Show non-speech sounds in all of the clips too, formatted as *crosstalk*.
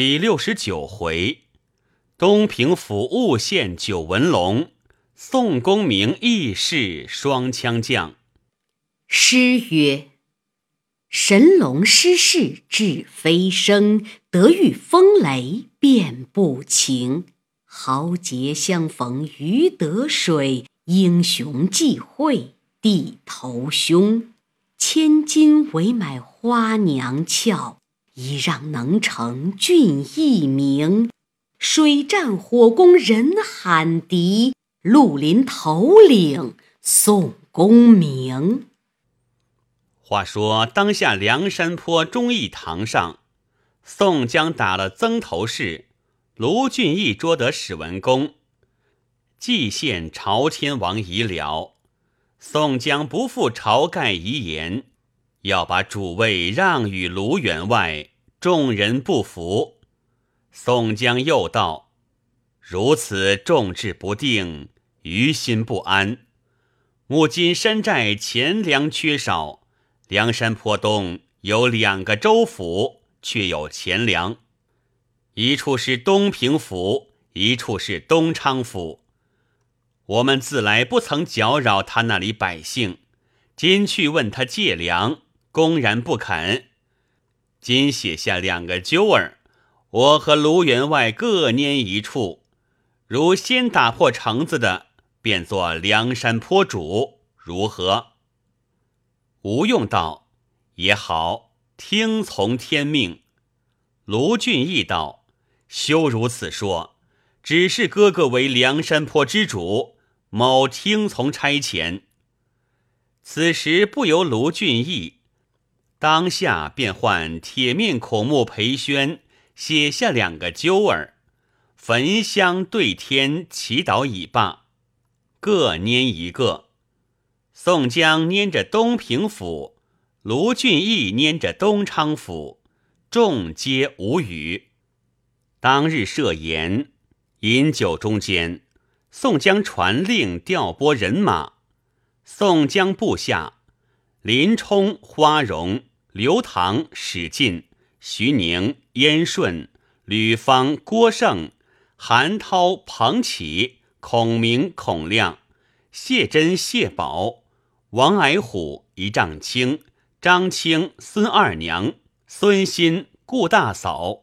第六十九回，东平府误县九纹龙，宋公明义士双枪将。诗曰：“神龙失势至飞升，得遇风雷变不情。豪杰相逢鱼得水，英雄际会地头凶。千金为买花娘俏。”一让能成俊逸名，水战火攻人喊敌，绿林头领宋公明。话说当下梁山坡忠义堂上，宋江打了曾头市，卢俊义捉得史文恭，蓟县朝天王遗了。宋江不负晁盖遗言。要把主位让与卢员外，众人不服。宋江又道：“如此众志不定，于心不安。目今山寨钱粮缺少，梁山坡东有两个州府，却有钱粮，一处是东平府，一处是东昌府。我们自来不曾搅扰他那里百姓，今去问他借粮。”公然不肯，今写下两个揪儿，我和卢员外各拈一处，如先打破城子的，便做梁山坡主，如何？吴用道：“也好，听从天命。”卢俊义道：“休如此说，只是哥哥为梁山坡之主，某听从差遣。”此时不由卢俊义。当下便唤铁面孔目裴宣写下两个揪儿，焚香对天祈祷已罢，各拈一个。宋江拈着东平府，卢俊义拈着东昌府，众皆无语。当日设宴饮酒中间，宋江传令调拨人马，宋江部下林冲、花荣。刘唐、史进、徐宁、燕顺、吕方、郭盛、韩涛、彭起、孔明、孔亮、谢珍、谢宝、王矮虎、一丈青、张青、孙二娘、孙新、顾大嫂、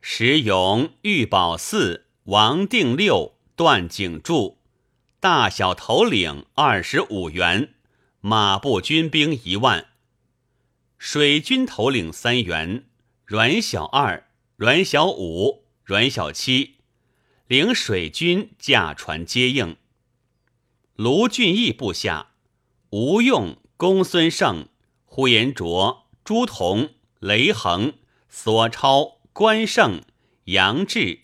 石勇、玉宝四、王定六、段景柱，大小头领二十五员，马步军兵一万。水军头领三员，阮小二、阮小五、阮小七，领水军驾船接应。卢俊义部下，吴用、公孙胜、呼延灼、朱仝、雷横、索超、关胜、杨志、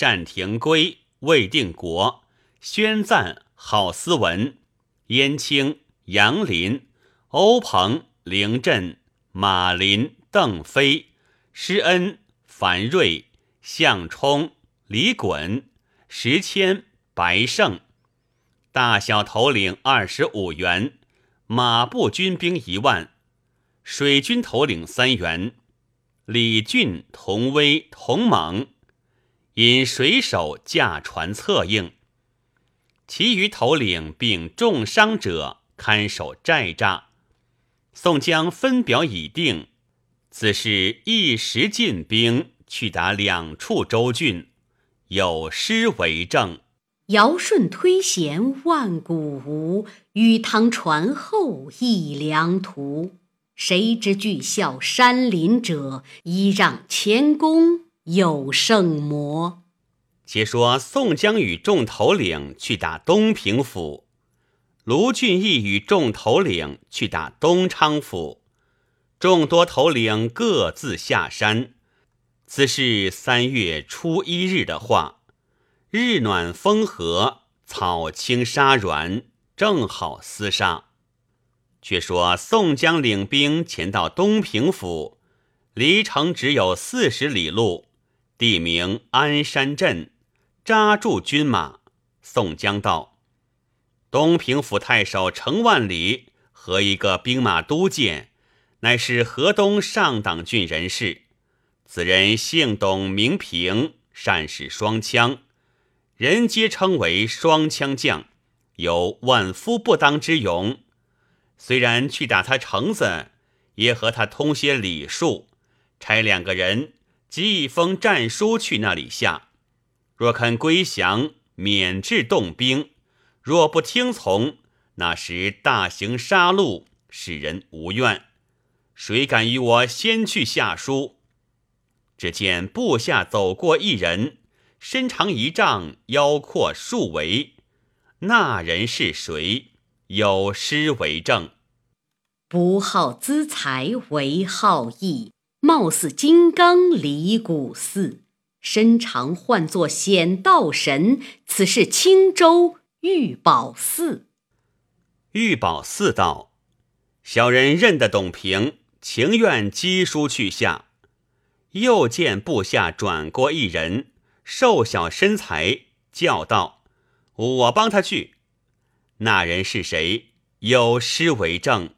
单廷圭、魏定国、宣赞、郝思文、燕青、杨林、欧鹏、凌震。马林、邓飞、施恩、樊瑞、项冲、李衮、石谦、白胜，大小头领二十五员，马步军兵一万，水军头领三员，李俊、童威、童猛，引水手驾船策应，其余头领并重伤者看守寨栅。宋江分表已定，此事一时进兵去打两处州郡，有诗为证：“尧舜推贤万古无，禹汤传后一良图。谁知巨啸山林者，依让前功有圣魔。”且说宋江与众头领去打东平府。卢俊义与众头领去打东昌府，众多头领各自下山。此是三月初一日的话，日暖风和，草青沙软，正好厮杀。却说宋江领兵前到东平府，离城只有四十里路，地名安山镇，扎住军马。宋江道。东平府太守程万里和一个兵马都监，乃是河东上党郡人士。此人姓董，名平，善使双枪，人皆称为双枪将，有万夫不当之勇。虽然去打他橙子，也和他通些礼数，差两个人寄一封战书去那里下。若肯归降，免治动兵；若不听从，那时大行杀戮，使人无怨。谁敢与我先去下书？只见部下走过一人，身长一丈，腰阔数围。那人是谁？有诗为证：不好资财为好义，貌似金刚离骨似，身长唤作显道神。此是青州玉宝寺。玉宝寺道，小人认得董平，情愿赍书去下。又见部下转过一人，瘦小身材，叫道：“我帮他去。”那人是谁？有诗为证：“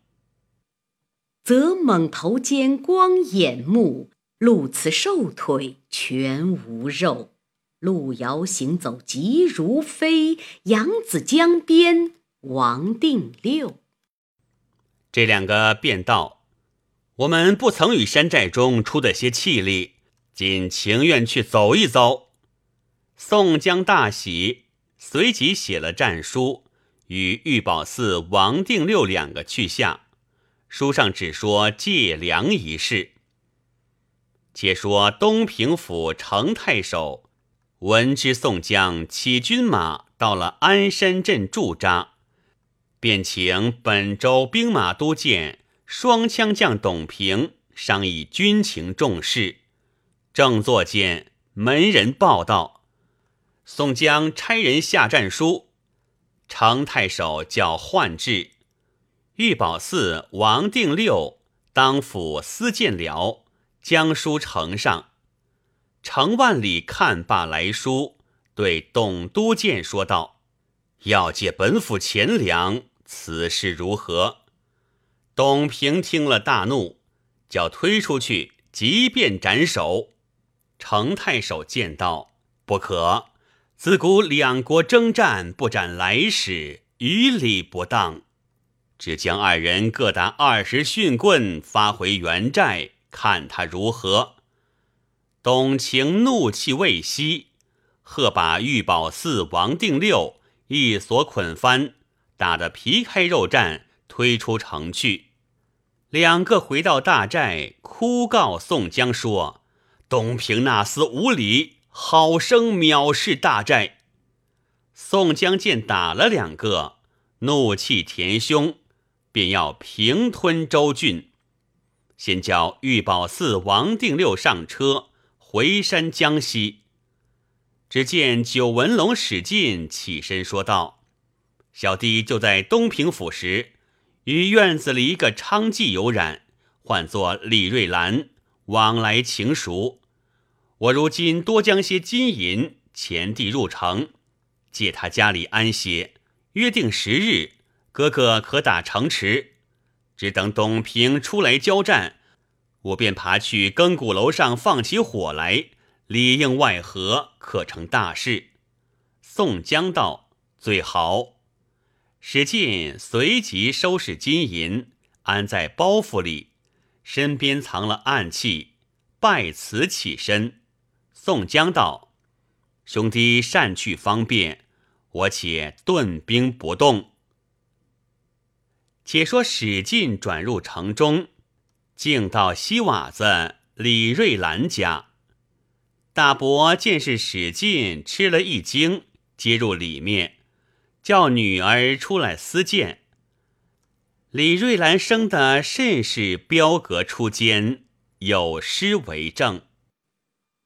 则猛头尖，光眼目，露此瘦腿，全无肉。路遥行走，急如飞。扬子江边，王定六。”这两个便道。我们不曾与山寨中出的些气力，仅情愿去走一遭。宋江大喜，随即写了战书，与玉宝寺王定六两个去下。书上只说借粮一事。且说东平府程太守闻知宋江起军马到了安山镇驻扎，便请本州兵马都监。双枪将董平商议军情重事，正坐间，门人报道：宋江差人下战书，程太守叫换至，玉宝寺王定六当府司见了，将书呈上。程万里看罢来书，对董都监说道：“要借本府钱粮，此事如何？”董平听了大怒，叫推出去，即便斩首。程太守见道：“不可，自古两国征战，不斩来使，于理不当。只将二人各打二十训棍，发回原寨，看他如何。”董卿怒气未息，喝把玉宝寺王定六一锁捆翻，打得皮开肉绽，推出城去。两个回到大寨，哭告宋江说：“东平那厮无礼，好生藐视大寨。”宋江见打了两个，怒气填胸，便要平吞州郡。先叫玉宝寺王定六上车，回山江西。只见九纹龙史进起身说道：“小弟就在东平府时。”与院子里一个娼妓有染，唤作李瑞兰，往来情熟。我如今多将些金银钱递入城，借他家里安歇，约定十日，哥哥可打城池。只等董平出来交战，我便爬去更鼓楼上放起火来，里应外合，可成大事。宋江道：“最好。”史进随即收拾金银，安在包袱里，身边藏了暗器，拜辞起身。宋江道：“兄弟善去方便，我且顿兵不动。”且说史进转入城中，径到西瓦子李瑞兰家。大伯见是史进，吃了一惊，接入里面。叫女儿出来私见。李瑞兰生的甚是标格出间，有诗为证：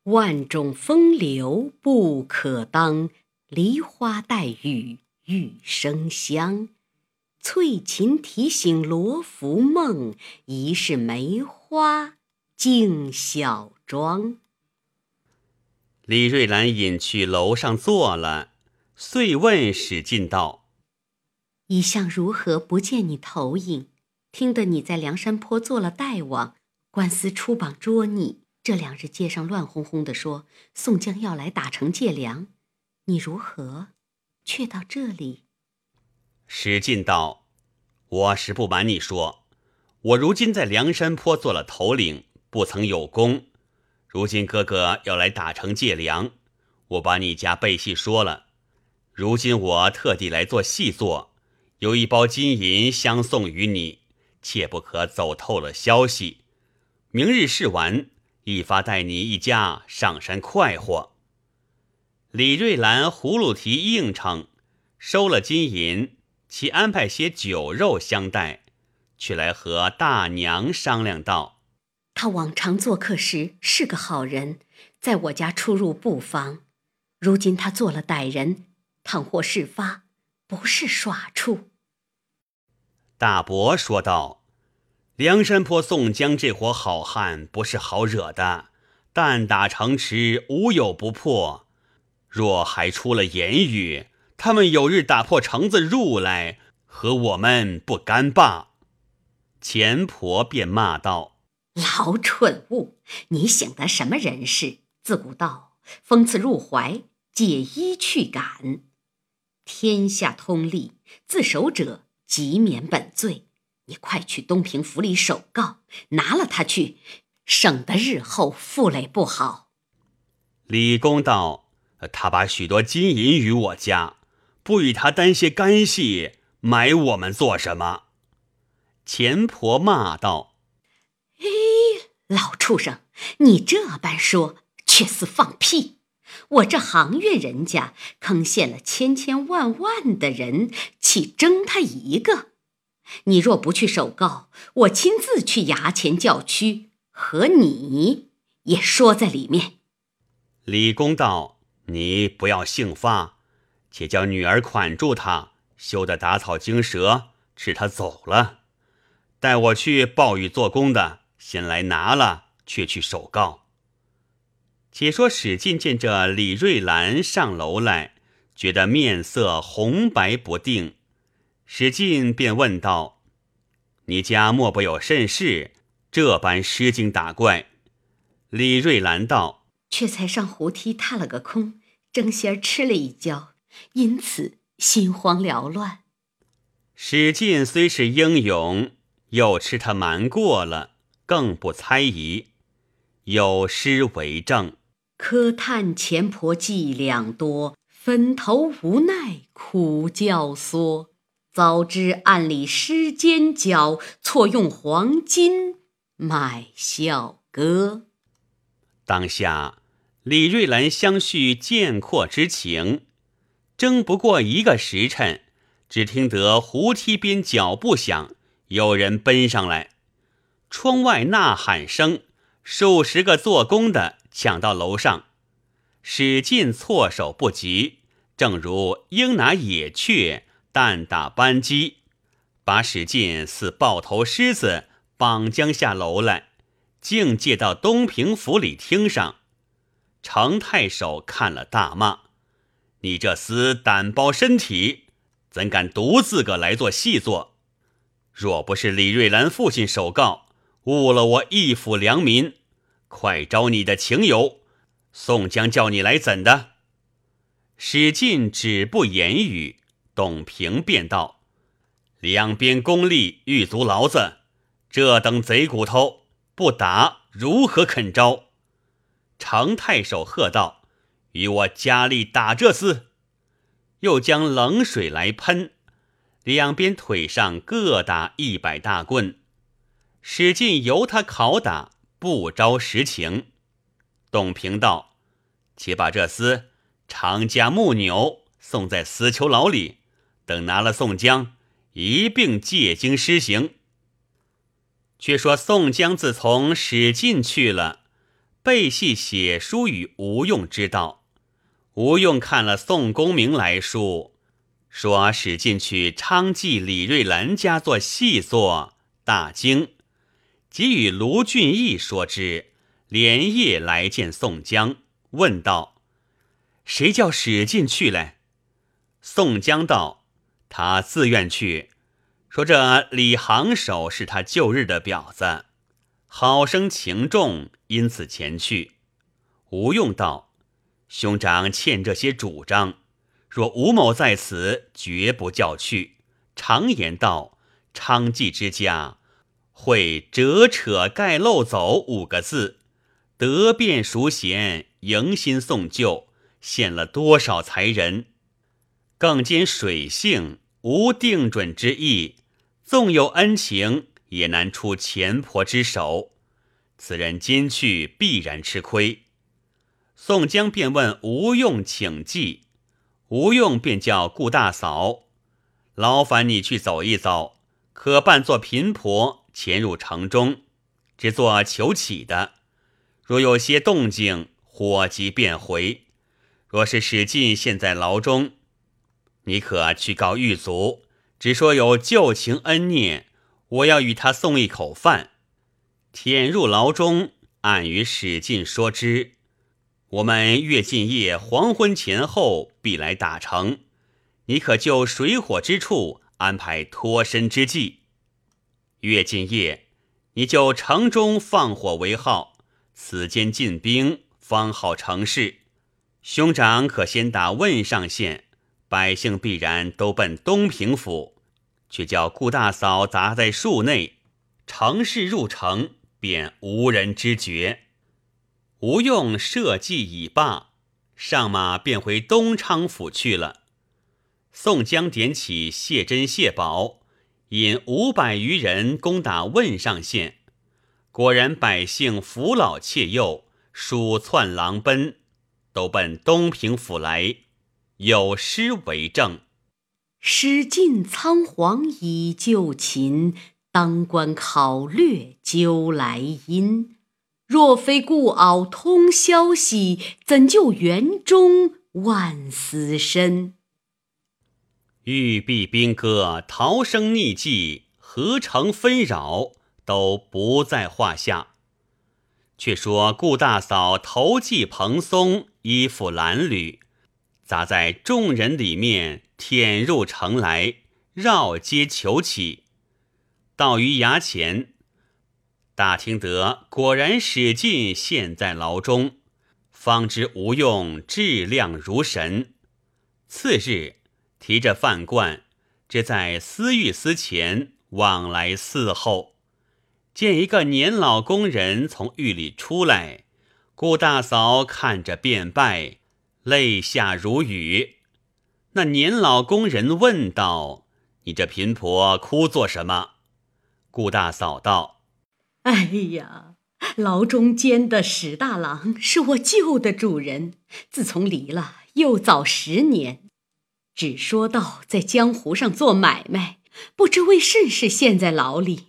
万种风流不可当，梨花带雨玉生香。翠琴提醒罗浮梦，疑是梅花竞小妆。李瑞兰引去楼上坐了。遂问史进道：“一向如何不见你投影？听得你在梁山坡做了大王，官司出榜捉你，这两日街上乱哄哄的说宋江要来打城借粮，你如何，却到这里？”史进道：“我实不瞒你说，我如今在梁山坡做了头领，不曾有功。如今哥哥要来打城借粮，我把你家背戏说了。如今我特地来做细作，有一包金银相送于你，切不可走透了消息。明日试完。”一发带你一家上山快活。李瑞兰葫芦提应承，收了金银，其安排些酒肉相待，却来和大娘商量道：“他往常做客时是个好人，在我家出入不妨。如今他做了歹人，倘或事发，不是耍处。”大伯说道。梁山坡宋江这伙好汉不是好惹的，但打城池无有不破。若还出了言语，他们有日打破城子入来，和我们不干罢。钱婆便骂道：“老蠢物，你想得什么人事？自古道，封刺入怀，解衣去赶。天下通例，自首者即免本罪。”你快去东平府里首告，拿了他去，省得日后负累不好。李公道：“他把许多金银与我家，不与他担些干系，买我们做什么？”钱婆骂道：“哎，老畜生，你这般说，却似放屁！我这行院人家坑陷了千千万万的人，岂争他一个？”你若不去首告，我亲自去衙前叫屈，和你也说在里面。李公道：“你不要兴发，且叫女儿款住他，休得打草惊蛇，使他走了。待我去报与做工的，先来拿了，却去首告。”且说史进见着李瑞兰上楼来，觉得面色红白不定。史进便问道：“你家莫不有甚事？这般失惊打怪？”李瑞兰道：“却才上湖梯踏了个空，争先吃了一跤，因此心慌缭乱。”史进虽是英勇，又吃他瞒过了，更不猜疑。有诗为证：“可叹钱婆伎俩多，粉头无奈苦教唆。”早知暗里施奸角，错用黄金买笑歌。当下李瑞兰相续见阔之情，争不过一个时辰，只听得胡梯边脚步响，有人奔上来，窗外呐喊声，数十个做工的抢到楼上，史进措手不及，正如鹰拿野雀。弹打扳机，把史进似抱头狮子绑将下楼来，竟借到东平府里厅上。程太守看了大骂：“你这厮胆包身体，怎敢独自个来做细作？若不是李瑞兰父亲首告，误了我一府良民，快招你的情友！宋江叫你来怎的？”史进止不言语。董平便道：“两边功力狱足牢子，这等贼骨头不打如何肯招？”常太守喝道：“与我加力打这厮！”又将冷水来喷，两边腿上各打一百大棍，使劲由他拷打，不招实情。董平道：“且把这厮长家木牛，送在死囚牢里。”等拿了宋江，一并借经施行。却说宋江自从史进去了，背戏写书与吴用知道。吴用看了宋公明来书，说史进去昌妓李瑞兰家做细作，大惊，即与卢俊义说之，连夜来见宋江，问道：“谁叫史进去嘞？”宋江道。他自愿去，说这李行首是他旧日的婊子，好生情重，因此前去。吴用道：“兄长欠这些主张，若吴某在此，绝不叫去。常言道，娼妓之家，会折扯盖漏走五个字，得便赎贤，迎新送旧，献了多少才人？更兼水性，无定准之意。”纵有恩情，也难出钱婆之手。此人今去，必然吃亏。宋江便问吴用请计，吴用便叫顾大嫂：“劳烦你去走一走，可扮作贫婆，潜入城中，只做求乞的。若有些动静，火急便回。若是史进现在牢中，你可去告狱卒。”只说有旧情恩孽，我要与他送一口饭。潜入牢中，暗与史进说之。我们月进夜黄昏前后必来打城，你可就水火之处安排脱身之计。月进夜，你就城中放火为号，此间进兵方好成事。兄长可先打汶上县，百姓必然都奔东平府。却叫顾大嫂砸在树内，乘势入城，便无人知觉。吴用设计已罢，上马便回东昌府去了。宋江点起谢珍、谢宝，引五百余人攻打汶上县，果然百姓扶老怯幼，鼠窜狼奔，都奔东平府来，有诗为证。史进仓皇以救秦，当官考略究来因。若非故敖通消息，怎救园中万死身？玉璧兵戈、逃生匿迹、何成纷扰，都不在话下。却说顾大嫂头髻蓬松，衣服褴褛，砸在众人里面。潜入城来，绕街求乞，到于衙前，打听得果然史进陷在牢中，方知吴用质量如神。次日，提着饭罐，只在司狱司前往来伺候，见一个年老工人从狱里出来，顾大嫂看着便拜，泪下如雨。那年老工人问道：“你这贫婆哭做什么？”顾大嫂道：“ *laughs* 哎呀，牢中监的史大郎是我旧的主人，自从离了，又早十年。只说到在江湖上做买卖，不知为甚事陷在牢里。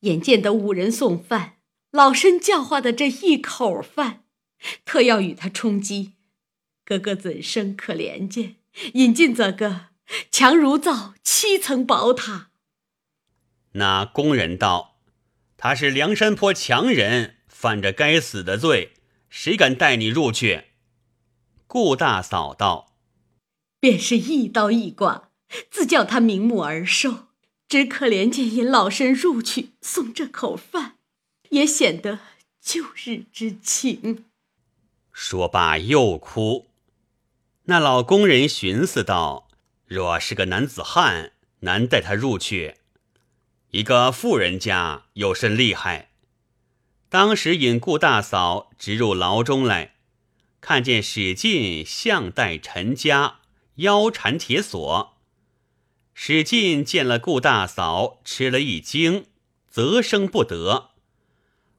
眼见得五人送饭，老身教化的这一口饭，特要与他充饥。哥哥怎生可怜见？”引进这个强如造七层宝塔。那工人道：“他是梁山坡强人，犯着该死的罪，谁敢带你入去？”顾大嫂道：“便是一刀一剐，自叫他瞑目而受。只可怜见引老身入去送这口饭，也显得旧日之情。”说罢又哭。那老工人寻思道：“若是个男子汉，难带他入去；一个富人家，有甚厉害？”当时引顾大嫂直入牢中来，看见史进项带陈家，腰缠铁锁。史进见了顾大嫂，吃了一惊，啧声不得。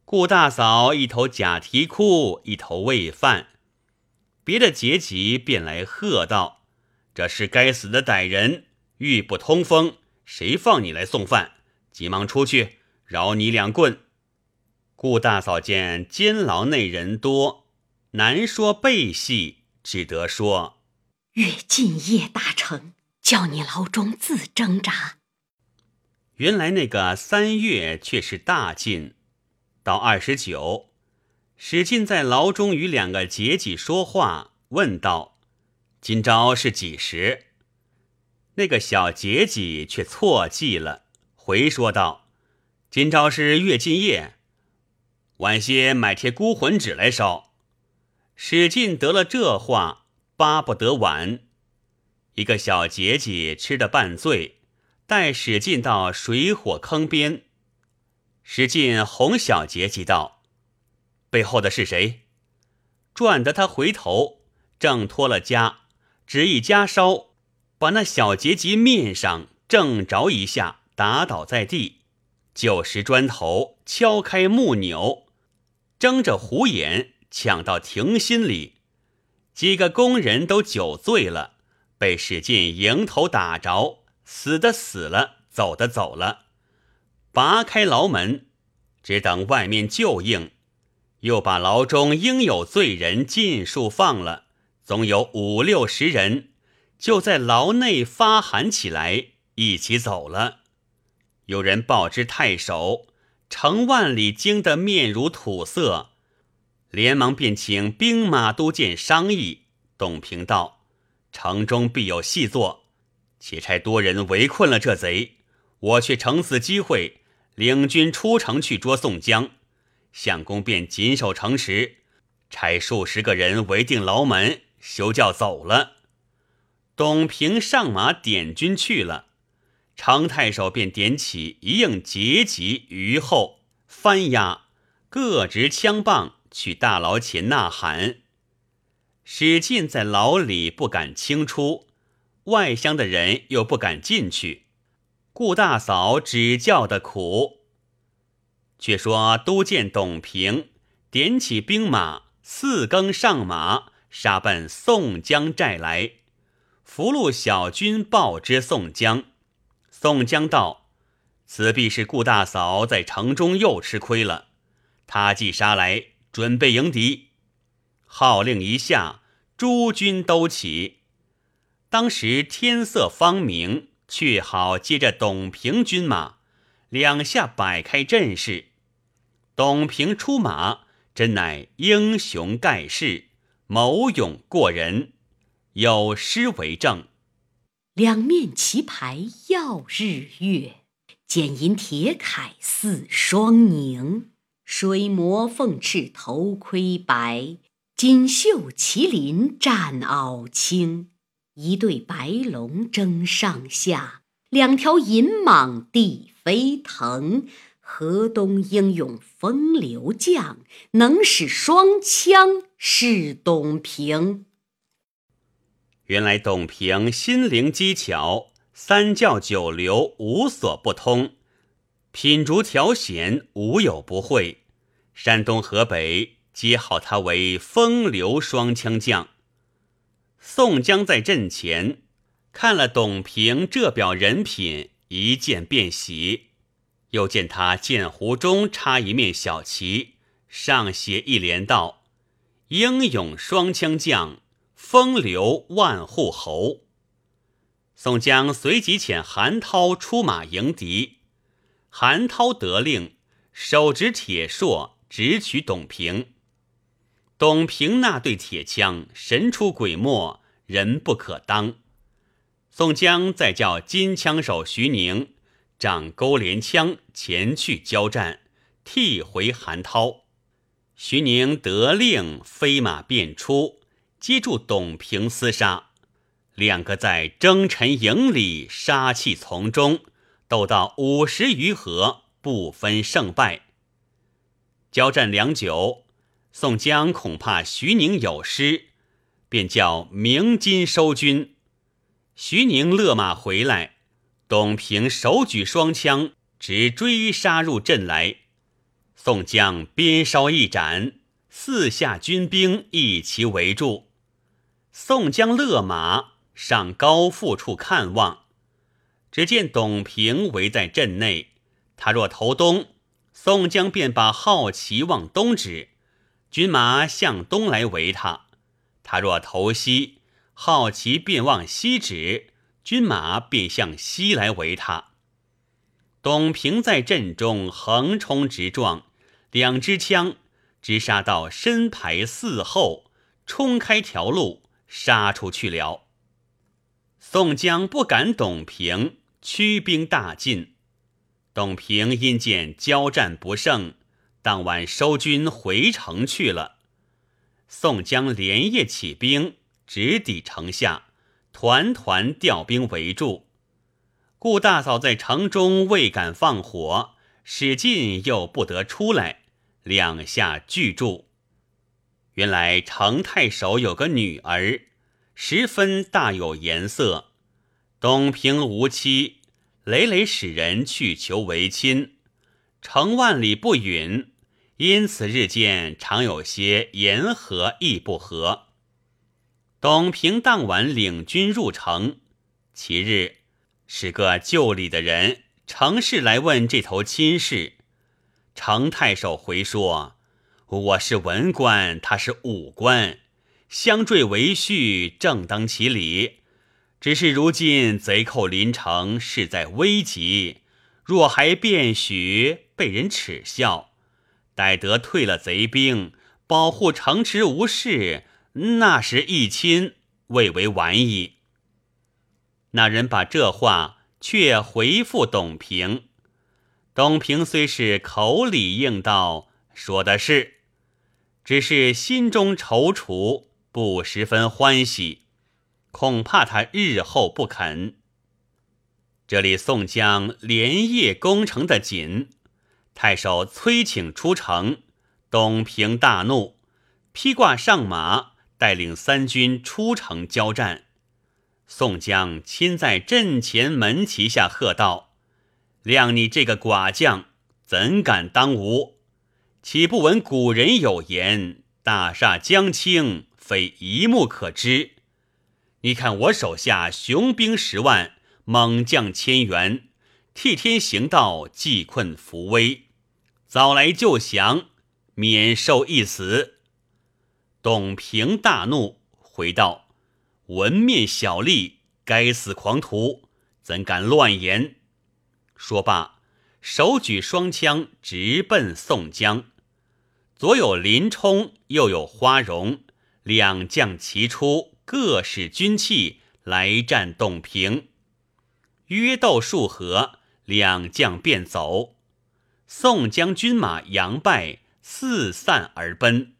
顾大嫂一头假啼哭，一头喂饭。别的阶级便来喝道：“这是该死的歹人，欲不通风，谁放你来送饭？急忙出去，饶你两棍。”顾大嫂见监牢内人多，难说背戏，只得说：“月尽夜大成，叫你牢中自挣扎。”原来那个三月却是大禁，到二十九。史进在牢中与两个劫己说话，问道：“今朝是几时？”那个小劫己却错记了，回说道：“今朝是月尽夜。晚些买贴孤魂纸来烧。史进得了这话，巴不得晚。一个小姐姐吃得半醉，带史进到水火坑边。史进哄小姐姐道：“背后的是谁？”转得他回头，正脱了枷，执一夹烧，把那小结吉面上正着一下，打倒在地。就拾砖头，敲开木钮，睁着虎眼抢到亭心里。几个工人都酒醉了，被史进迎头打着，死的死了，走的走了。拔开牢门，只等外面救应。又把牢中应有罪人尽数放了，总有五六十人，就在牢内发喊起来，一起走了。有人报知太守，程万里惊得面如土色，连忙便请兵马都监商议。董平道：“城中必有细作，且差多人围困了这贼，我却乘此机会领军出城去捉宋江。”相公便紧守城池，差数十个人围定牢门，休叫走了。董平上马点军去了，常太守便点起一应节级于后翻押，各执枪棒去大牢前呐喊。史进在牢里不敢轻出，外乡的人又不敢进去。顾大嫂只叫的苦。却说都监董平点起兵马，四更上马，杀奔宋江寨来。俘虏小军报之宋江，宋江道：“此必是顾大嫂在城中又吃亏了。他既杀来，准备迎敌。”号令一下，诸军都起。当时天色方明，却好接着董平军马。两下摆开阵势，董平出马，真乃英雄盖世，谋勇过人。有诗为证：“两面旗牌耀日月，剪银铁铠似双凝。水磨凤翅头盔白，锦绣麒麟战袄青。一对白龙争上下，两条银蟒地。”飞腾，河东英勇风流将，能使双枪是董平。原来董平心灵机巧，三教九流无所不通，品竹调弦无有不会。山东河北皆号他为风流双枪将。宋江在阵前看了董平这表人品。一见便喜，又见他剑壶中插一面小旗，上写一联道：“英勇双枪将，风流万户侯。”宋江随即遣韩涛出马迎敌，韩涛得令，手执铁槊直取董平。董平那对铁枪神出鬼没，人不可当。宋江再叫金枪手徐宁掌钩连枪前去交战，替回韩涛。徐宁得令，飞马便出，接住董平厮杀。两个在征尘营里杀气丛中斗到五十余合，不分胜败。交战良久，宋江恐怕徐宁有失，便叫鸣金收军。徐宁勒马回来，董平手举双枪，直追杀入阵来。宋江鞭梢一展，四下军兵一齐围住。宋江勒马上高阜处看望，只见董平围在阵内。他若投东，宋江便把好旗往东指，军马向东来围他；他若投西，好奇便往西指，军马便向西来围他。董平在阵中横冲直撞，两支枪直杀到身排四后，冲开条路杀出去了。宋江不敢董平，驱兵大进。董平因见交战不胜，当晚收军回城去了。宋江连夜起兵，直抵城下，团团调兵围住。顾大嫂在城中未敢放火，史进又不得出来，两下俱住。原来程太守有个女儿，十分大有颜色。东平无妻，累累使人去求为亲，程万里不允，因此日渐常有些言和意不和。董平当晚领军入城，其日是个旧里的人，程氏来问这头亲事，程太守回说。我是文官，他是武官，相坠为婿，正当其理。只是如今贼寇临城，势在危急，若还便许，被人耻笑；待得退了贼兵，保护城池无事，那时一亲，未为晚矣。那人把这话却回复董平，董平虽是口里应道，说的是。只是心中踌躇，不十分欢喜，恐怕他日后不肯。这里宋江连夜攻城的紧，太守催请出城，董平大怒，披挂上马，带领三军出城交战。宋江亲在阵前门旗下喝道：“谅你这个寡将，怎敢当吾？”岂不闻古人有言：“大厦将倾，非一目可知。”你看我手下雄兵十万，猛将千员，替天行道，济困扶危，早来就降，免受一死。董平大怒，回道：“文面小吏，该死狂徒，怎敢乱言？”说罢，手举双枪，直奔宋江。左有林冲，右有花荣，两将齐出，各使军器来战董平。约斗数合，两将便走。宋江军马扬败，四散而奔。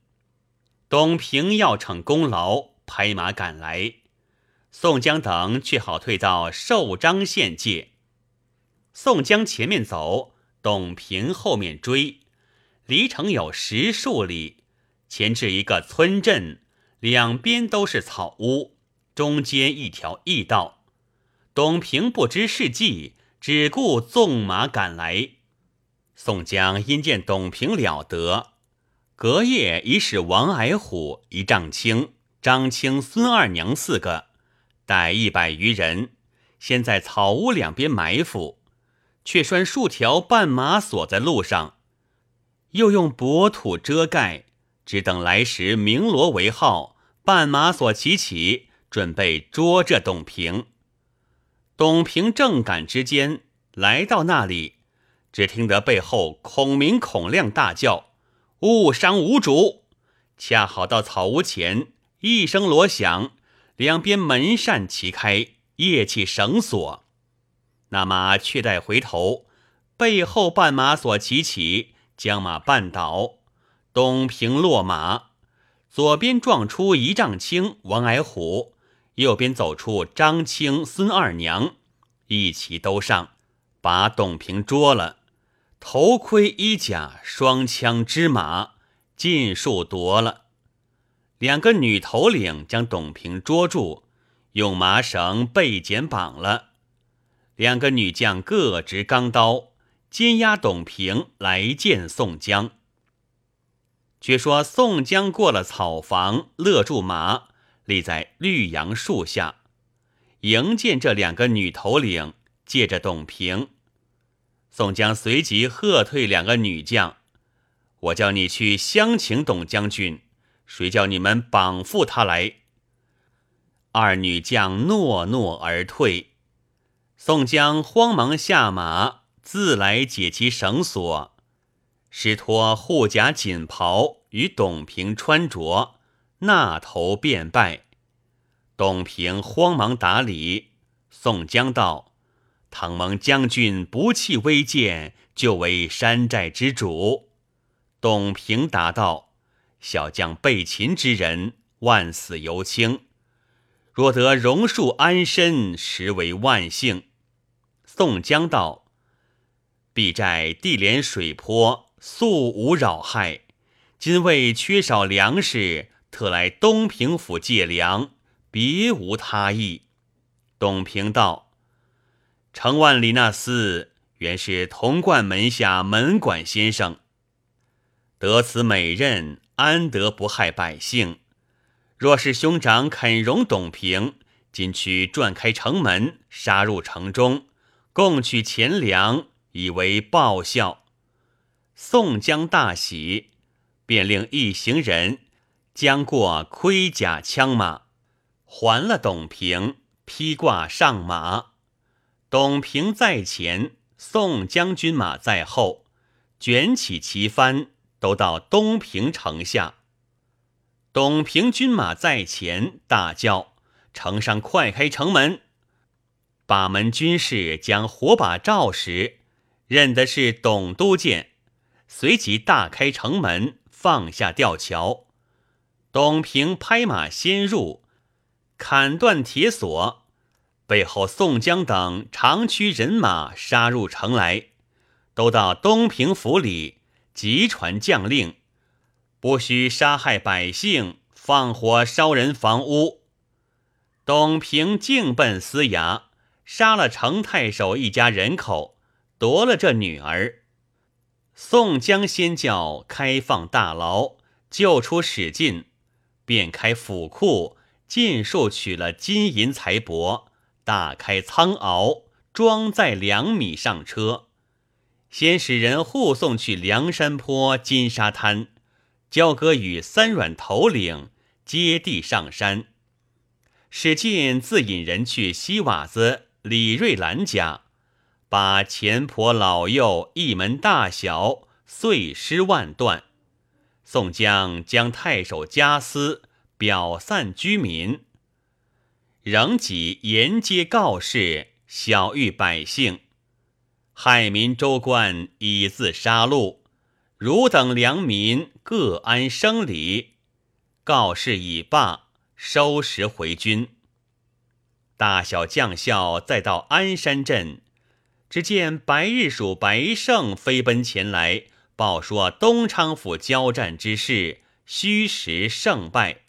董平要逞功劳，拍马赶来。宋江等却好退到寿张县界。宋江前面走，董平后面追。离城有十数里，前至一个村镇，两边都是草屋，中间一条驿道。董平不知是计，只顾纵马赶来。宋江因见董平了得，隔夜已使王矮虎、一丈青、张青、孙二娘四个带一百余人，先在草屋两边埋伏，却拴数条绊马锁在路上。又用薄土遮盖，只等来时鸣锣为号，绊马索齐起，准备捉这董平。董平正赶之间，来到那里，只听得背后孔明、孔亮大叫：“误伤无主！”恰好到草屋前，一声锣响，两边门扇齐开，夜起绳索。那马却待回头，背后绊马索齐起。将马绊倒，东平落马，左边撞出一丈青王矮虎，右边走出张青孙二娘，一齐都上，把董平捉了，头盔衣甲双枪支马尽数夺了。两个女头领将董平捉住，用麻绳背剪绑了。两个女将各执钢刀。监押董平来见宋江。却说宋江过了草房，勒住马，立在绿杨树下，迎见这两个女头领，借着董平。宋江随即喝退两个女将：“我叫你去相请董将军，谁叫你们绑缚他来？”二女将诺诺而退。宋江慌忙下马。自来解其绳索，使脱护甲锦袍与董平穿着，那头便拜。董平慌忙打礼。宋江道：“倘蒙将军不弃微贱，就为山寨之主。”董平答道：“小将被擒之人，万死犹轻。若得荣恕安身，实为万幸。”宋江道：“必寨地连水泊，素无扰害。今为缺少粮食，特来东平府借粮，别无他意。”董平道：“程万里那厮。”原是潼关门下门管先生，得此美任，安得不害百姓？若是兄长肯容董平，今去转开城门，杀入城中，共取钱粮，以为报效。宋江大喜，便令一行人将过盔甲枪马，还了董平，披挂上马。董平在前。宋将军马在后，卷起旗帆，都到东平城下。董平军马在前，大叫：“城上快开城门！”把门军士将火把照时，认的是董督监，随即大开城门，放下吊桥。董平拍马先入，砍断铁锁。背后，宋江等长驱人马杀入城来，都到东平府里，急传将令，不许杀害百姓，放火烧人房屋。董平径奔司衙，杀了程太守一家人口，夺了这女儿。宋江先叫开放大牢，救出史进，便开府库，尽数取了金银财帛。大开仓廒，装载粮米上车，先使人护送去梁山坡金沙滩，交割与三软头领接地上山。史进自引人去西瓦子李瑞兰家，把前婆老幼一门大小碎尸万段。宋江将太守家私表散居民。仍己沿街告示，晓谕百姓：害民州官已自杀戮，汝等良民各安生理。告示已罢，收拾回军。大小将校再到鞍山镇，只见白日鼠白胜飞奔前来，报说东昌府交战之事，虚实胜败。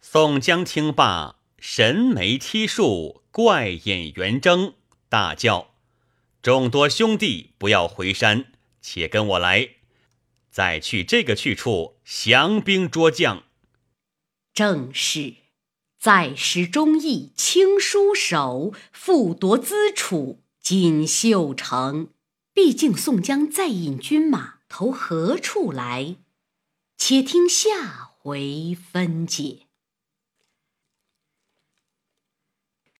宋江听罢。神眉剔竖，怪眼圆睁，大叫：“众多兄弟，不要回山，且跟我来，再去这个去处降兵捉将。”正是再使忠义轻书手，复夺资楚锦绣城。毕竟宋江再引军马投何处来？且听下回分解。